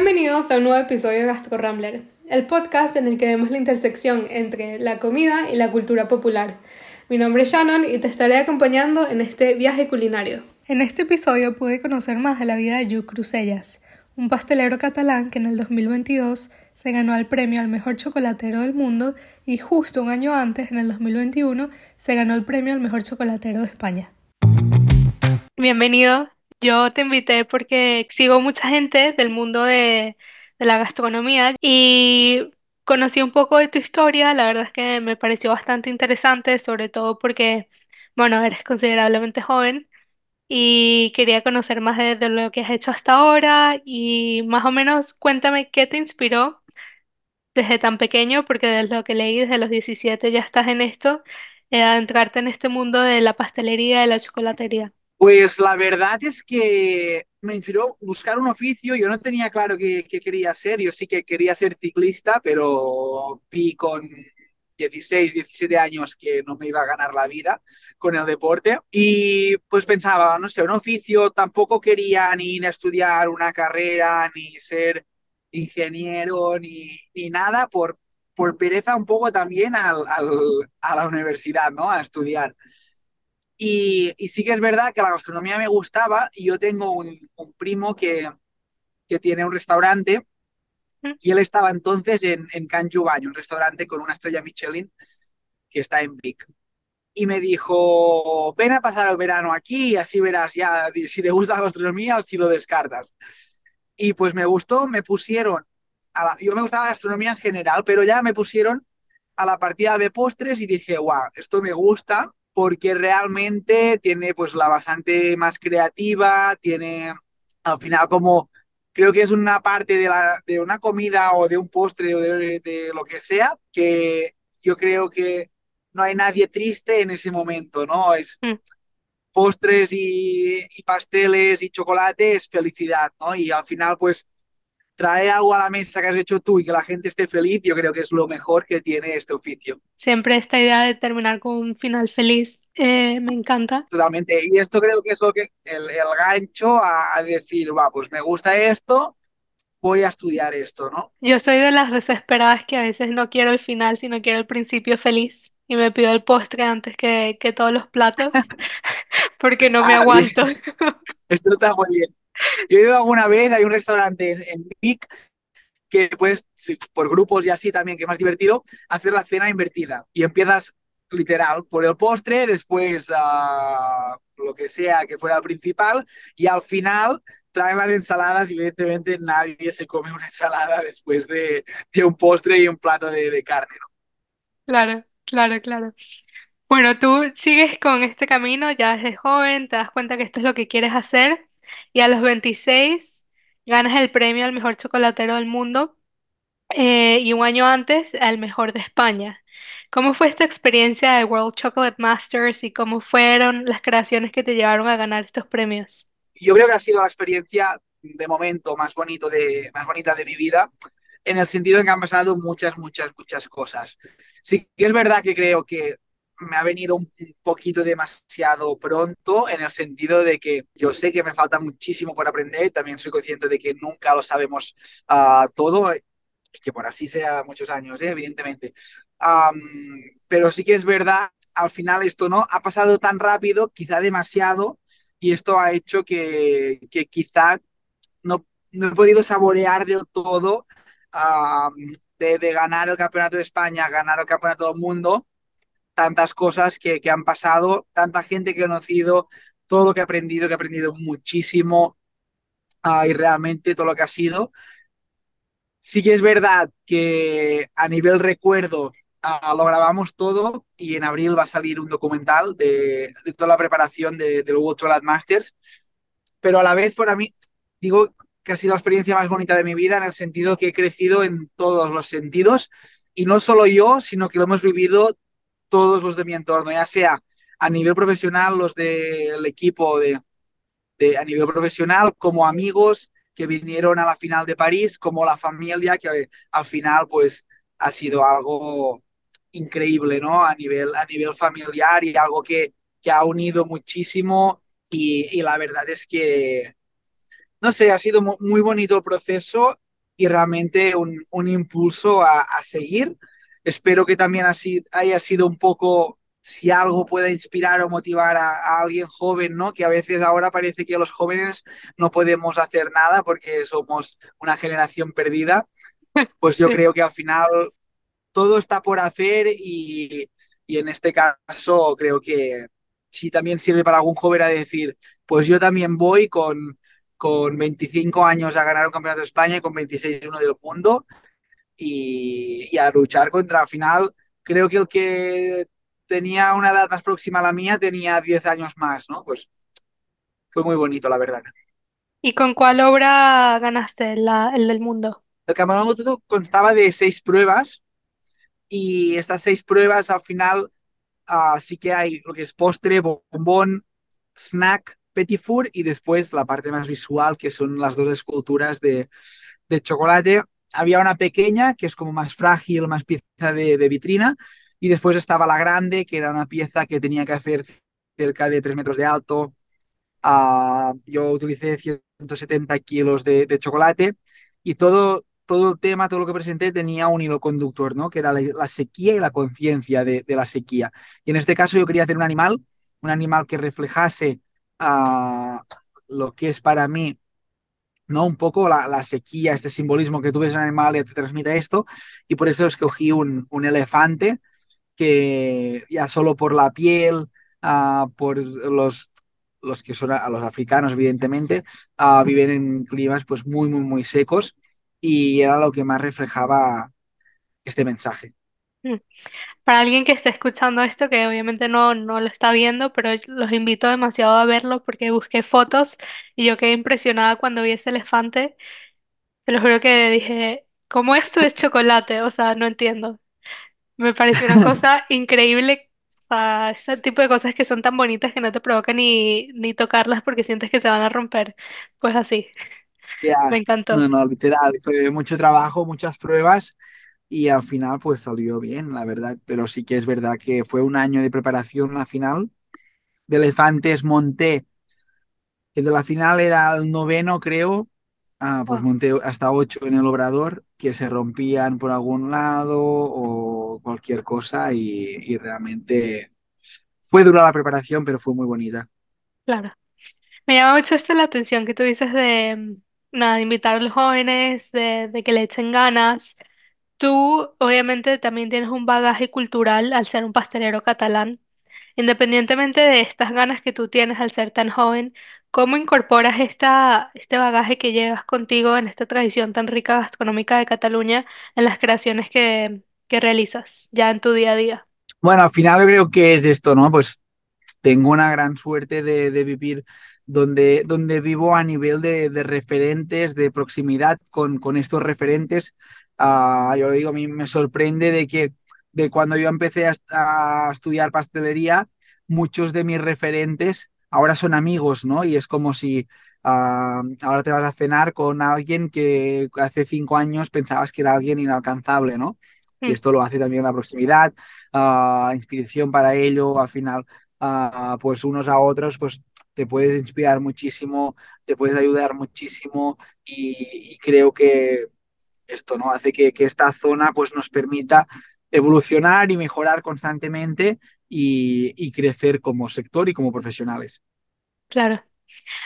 Bienvenidos a un nuevo episodio de Gastro Rambler, el podcast en el que vemos la intersección entre la comida y la cultura popular. Mi nombre es Shannon y te estaré acompañando en este viaje culinario. En este episodio pude conocer más de la vida de Lluc Crusellas, un pastelero catalán que en el 2022 se ganó el premio al mejor chocolatero del mundo y justo un año antes, en el 2021, se ganó el premio al mejor chocolatero de España. Bienvenido. Yo te invité porque sigo mucha gente del mundo de, de la gastronomía y conocí un poco de tu historia. La verdad es que me pareció bastante interesante, sobre todo porque, bueno, eres considerablemente joven y quería conocer más de, lo que has hecho hasta ahora y más o menos cuéntame qué te inspiró desde tan pequeño, porque desde lo que leí, desde los 17 ya estás en esto, eh, a entrarte en este mundo de la pastelería y de la chocolatería. Pues la verdad es que me inspiró buscar un oficio. Yo no tenía claro qué, quería ser. Yo sí que quería ser ciclista, pero vi con 16, 17 años que no me iba a ganar la vida con el deporte. Y pues pensaba, no sé, un oficio, tampoco quería ni ir a estudiar una carrera, ni ser ingeniero, ni, ni nada, por, por pereza un poco también a la universidad, ¿no? A estudiar. Y, y, sí que es verdad que la gastronomía me gustaba y yo tengo un, un primo que, que, tiene un restaurante y él estaba entonces en, en Can un restaurante con una estrella Michelin que está en Vic. Y me dijo, ven a pasar el verano aquí y así verás ya si te gusta la gastronomía o si lo descartas. Y pues me gustó, me pusieron, a la, yo me gustaba la gastronomía en general, pero ya me pusieron a la partida de postres y dije, wow, esto me gusta porque realmente tiene pues la bastante más creativa, tiene al final como creo que es una parte de, la, de una comida o de un postre o de, de, lo que sea que yo creo que no hay nadie triste en ese momento, ¿no? Es mm. postres y, y, pasteles y chocolate es felicidad, ¿no? Y al final pues traer algo a la mesa que has hecho tú y que la gente esté feliz, yo creo que es lo mejor que tiene este oficio. Siempre esta idea de terminar con un final feliz eh, me encanta. Totalmente. Y esto creo que es lo que el, el gancho a, a, decir, va, pues me gusta esto, voy a estudiar esto, ¿no? Yo soy de las desesperadas que a veces no quiero el final, sino quiero el principio feliz. Y me pido el postre antes que, que todos los platos, porque no me ah, aguanto. Esto está muy bien. Yo he ido alguna vez, hay un restaurante en, en Vic que puedes, por grupos y así también, que es más divertido, hacer la cena invertida. Y empiezas literal por el postre, después uh, lo que sea que fuera el principal, y al final traen las ensaladas y evidentemente nadie se come una ensalada después de, de un postre y un plato de, de carne. ¿no? Claro, claro, claro. Bueno, tú sigues con este camino ya desde joven, te das cuenta que esto es lo que quieres hacer y a los 26 ganas el premio al mejor chocolatero del mundo eh, y un año antes al mejor de España. ¿Cómo fue esta experiencia de World Chocolate Masters y cómo fueron las creaciones que te llevaron a ganar estos premios? Yo creo que ha sido la experiencia de momento más, bonito de, más bonita de mi vida, en el sentido de que han pasado muchas, muchas, muchas cosas. Sí que es verdad que creo que me ha venido un poquito demasiado pronto en el sentido de que yo sé que me falta muchísimo por aprender, también soy consciente de que nunca lo sabemos uh, todo, que por así sea muchos años, ¿eh? evidentemente. Um, pero sí que es verdad, al final esto no ha pasado tan rápido, quizá demasiado, y esto ha hecho que, que quizá no, no, he podido saborear del todo uh, de, de, ganar el campeonato de España, ganar el campeonato del mundo, tantas cosas que, que, han pasado, tanta gente que he conocido, todo lo que he aprendido, que he aprendido muchísimo uh, y realmente todo lo que ha sido. Sí que es verdad que a nivel recuerdo uh, lo grabamos todo y en abril va a salir un documental de, de toda la preparación de, del World Chocolate Masters, pero a la vez para mí digo que ha sido la experiencia más bonita de mi vida en el sentido que he crecido en todos los sentidos y no solo yo, sino que lo hemos vivido todos los de mi entorno, ya sea a nivel profesional, los del equipo de, a nivel profesional, como amigos que vinieron a la final de París, como la familia, que al final pues ha sido algo increíble, ¿no? A nivel, a nivel familiar y algo que, que ha unido muchísimo y, la verdad es que, no sé, ha sido muy bonito el proceso y realmente un, un impulso a, seguir. Espero que también así haya sido un poco, si algo pueda inspirar o motivar a, a, alguien joven, ¿no? Que a veces ahora parece que los jóvenes no podemos hacer nada porque somos una generación perdida. Pues yo Sí. creo que al final todo está por hacer y, y en este caso creo que sí también sirve para algún joven a decir, pues yo también voy con, con 25 años a ganar un campeonato de España y con 26 uno del mundo y, y, a luchar contra, al final, creo que el que tenía una edad más próxima a la mía tenía 10 años más, ¿no? Pues fue muy bonito, la verdad. ¿Y con cuál obra ganaste la, el del mundo? El campeonato constaba de seis pruebas y estas seis pruebas al final uh, sí que hay lo que es postre, bombón, snack, petit four y después la parte más visual que son las dos esculturas de, de chocolate. Había una pequeña que es como más frágil, más pieza de, vitrina y después estaba la grande que era una pieza que tenía que hacer cerca de 3 metros de alto. Uh, yo utilicé 170 kilos de, chocolate y todo, todo el tema, todo lo que presenté tenía un hilo conductor, ¿no? Que era la, sequía y la conciencia de, la sequía. Y en este caso yo quería hacer un animal, un animal que reflejase uh, lo que es para mí, ¿no? Un poco la, sequía, este simbolismo que tú ves en el animal y te transmite esto. Y por eso escogí un, un elefante que ya solo por la piel, uh, por los los que son a los africanos, evidentemente, uh, viven en climas pues muy, muy, muy secos y era lo que más reflejaba este mensaje. Para alguien que esté escuchando esto, que obviamente no, no lo está viendo, pero los invito demasiado a verlo porque busqué fotos y yo quedé impresionada cuando vi ese elefante. Te lo juro que dije, ¿cómo esto es chocolate? O sea, no entiendo. Me pareció una cosa increíble. O sea, ese tipo de cosas que son tan bonitas que no te provoca ni, ni tocarlas porque sientes que se van a romper. Pues así, me encantó. No, no, literal, fue mucho trabajo, muchas pruebas y al final pues salió bien, la verdad, pero sí que es verdad que fue un año de preparación la final. De elefantes monté, que de la final era el noveno creo, ah, pues Wow, monté hasta ocho en el obrador que se rompían por algún lado o cualquier cosa y, y realmente fue dura la preparación, pero fue muy bonita. claro. Me llama mucho esto la atención que tú dices de, mm, nada, de invitar a los jóvenes, de, de que le echen ganas. Tú, obviamente, también tienes un bagaje cultural al ser un pastelero catalán. Independientemente de estas ganas que tú tienes al ser tan joven, ¿cómo incorporas esta, este bagaje que llevas contigo en esta tradición tan rica gastronómica de Cataluña en las creaciones que, que realizas ya en tu día a día? Bueno, al final yo creo que es esto, ¿no? Pues tengo una gran suerte de, de vivir donde, donde vivo a nivel de, de referentes, de proximidad con, con estos referentes. Uh, yo lo digo, a mí me sorprende de que de cuando yo empecé a, a, estudiar pastelería, muchos de mis referentes ahora son amigos, ¿no? Y es como si uh, ahora te vas a cenar con alguien que hace cinco años pensabas que era alguien inalcanzable, ¿no? Y Mm, esto lo hace también la proximidad, uh, inspiración para ello, al final uh, pues unos a otros, pues te puedes inspirar muchísimo, te puedes ayudar muchísimo y, y creo que esto no hace que, que, esta zona pues nos permita evolucionar y mejorar constantemente y, y crecer como sector y como profesionales. claro.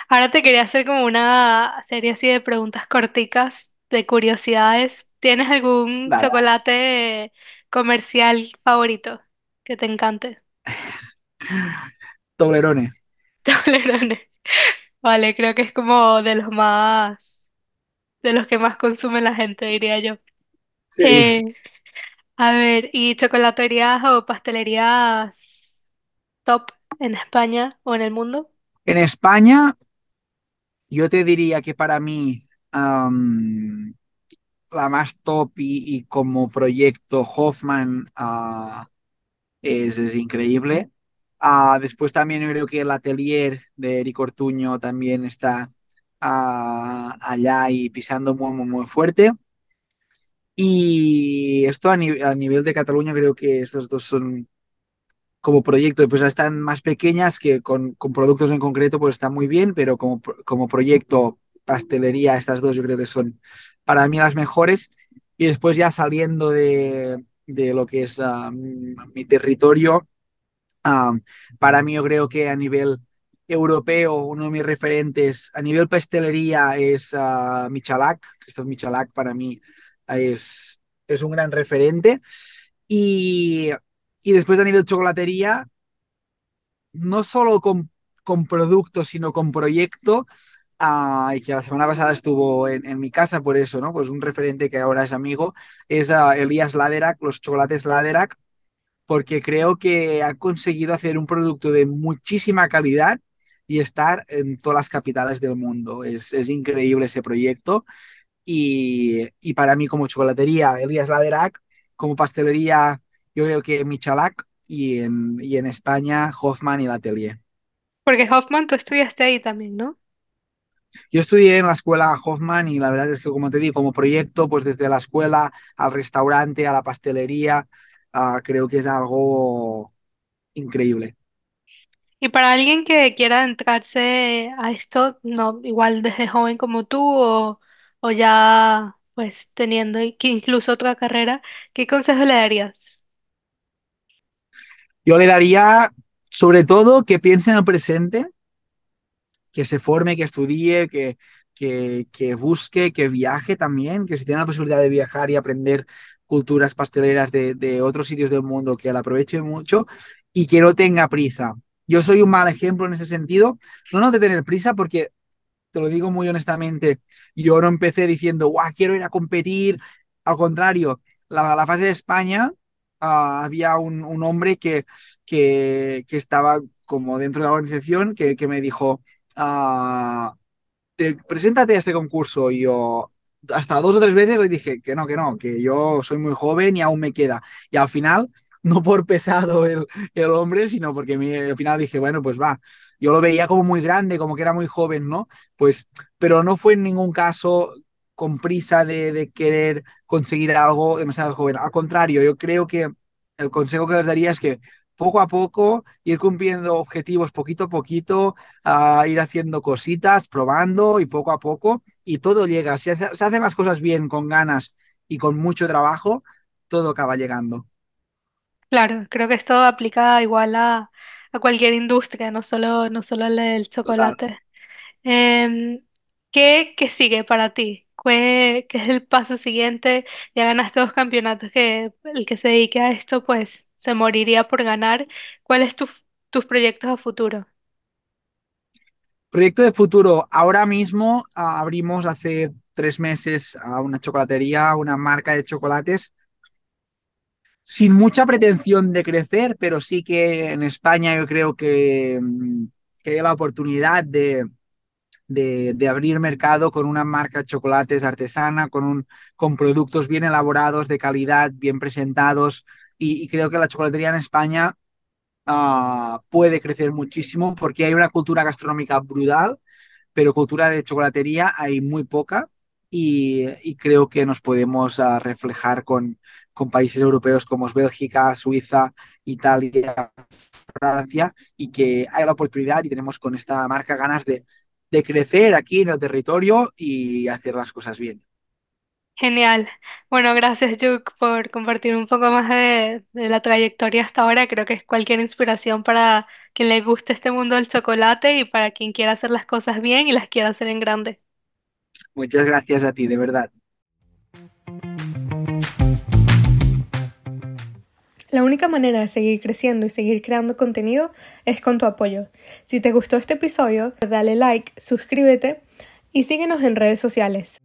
Ahora te quería hacer como una serie así de preguntas corticas, de curiosidades. ¿Tienes algún chocolate comercial favorito que te encante? Toblerone. Toblerone. Vale, creo que es como de los más, de los que más consume la gente, diría yo. Sí. Eh, a ver, ¿y chocolaterías o pastelerías top en España o en el mundo? En España, yo te diría que para mí um, la más top y, y, como proyecto Hoffman uh, es, es increíble. Uh, después también yo creo que el atelier de Eric Ortuño también está uh, allá y pisando muy, muy, muy fuerte. Y esto a, ni a, nivel de Cataluña creo que estos dos son como proyecto, pues están más pequeñas que con, productos en concreto pues están muy bien, pero como, como proyecto pastelería, estas dos yo creo que son para mí las mejores. Y después ya saliendo de, de lo que es uh, mi territorio, um, para mí yo creo que a nivel europeo, uno de mis referentes a nivel pastelería es uh, Michalak. Christoph Michalak para mí es, es un gran referente. Y, y después a nivel chocolatería, no solo con, con productos, sino con proyecto, uh, y que la semana pasada estuvo en, en, mi casa por eso, ¿no? Pues un referente que ahora es amigo, es uh, Elías Laderac, los chocolates Laderac, porque creo que ha conseguido hacer un producto de muchísima calidad y estar en todas las capitales del mundo. Es, es increíble ese proyecto. Y, y, para mí como chocolatería, Elías Laderac, como pastelería, yo creo que Michalak y en, y en España Hoffman y L'Atelier. Porque Hoffman, tú estudiaste ahí también, ¿no? Yo estudié en la escuela Hoffman y la verdad es que, como te digo, como proyecto, pues desde la escuela al restaurante, a la pastelería, uh, creo que es algo increíble. Y para alguien que quiera adentrarse a esto, no, igual desde joven como tú o, o ya pues teniendo incluso otra carrera, ¿qué consejo le darías? Yo le daría, sobre todo, que piense en el presente, que se forme, que estudie, que, que, que, busque, que viaje también, que si tiene la posibilidad de viajar y aprender culturas pasteleras de, de otros sitios del mundo, que la aproveche mucho y que no tenga prisa. Yo soy un mal ejemplo en ese sentido, no no de tener prisa, porque te lo digo muy honestamente, yo no empecé diciendo, guau, quiero ir a competir. Al contrario, la, fase de España uh, había un, hombre que, que, estaba como dentro de la organización que, que me dijo, uh, te, preséntate a este concurso. Y yo hasta dos o tres veces le dije que no, que no, que yo soy muy joven y aún me queda. Y al final, no por pesado el, el hombre, sino porque me, al final dije, bueno, pues va. Yo lo veía como muy grande, como que era muy joven, ¿no? Pues, pero no fue en ningún caso con prisa de, de querer conseguir algo demasiado joven. Al contrario, yo creo que el consejo que les daría es que poco a poco, ir cumpliendo objetivos poquito a poquito, uh, ir haciendo cositas, probando y poco a poco, y todo llega. Si se hacen las cosas bien, con ganas y con mucho trabajo, todo acaba llegando. Claro, creo que esto aplica igual a, a cualquier industria, no solo, no solo la del Total. chocolate. Em, ¿qué, qué sigue para ti? ¿Qué, qué es el paso siguiente? Ya ganaste dos campeonatos que el que se dedique a esto pues se moriría por ganar. ¿Cuáles tu, tus proyectos a futuro? Proyecto de futuro. Ahora mismo uh, abrimos hace tres meses a una chocolatería, una marca de chocolates, sin mucha pretensión de crecer, pero sí que en España yo creo que, que hay la oportunidad de, de, abrir mercado con una marca de chocolates artesana, con, un, con productos bien elaborados, de calidad, bien presentados. Y, creo que la chocolatería en España uh, puede crecer muchísimo porque hay una cultura gastronómica brutal, pero cultura de chocolatería hay muy poca. Y, creo que nos podemos uh, reflejar con, con países europeos como Bélgica, Suiza, Italia, Francia, y que hay la oportunidad y tenemos con esta marca ganas de, de crecer aquí en el territorio y hacer las cosas bien. Genial. Bueno, gracias, Juk, por compartir un poco más de, de, la trayectoria hasta ahora. Creo que es cualquier inspiración para quien le guste este mundo del chocolate y para quien quiera hacer las cosas bien y las quiera hacer en grande. Muchas gracias a ti, de verdad. La única manera de seguir creciendo y seguir creando contenido es con tu apoyo. Si te gustó este episodio, dale like, suscríbete y síguenos en redes sociales.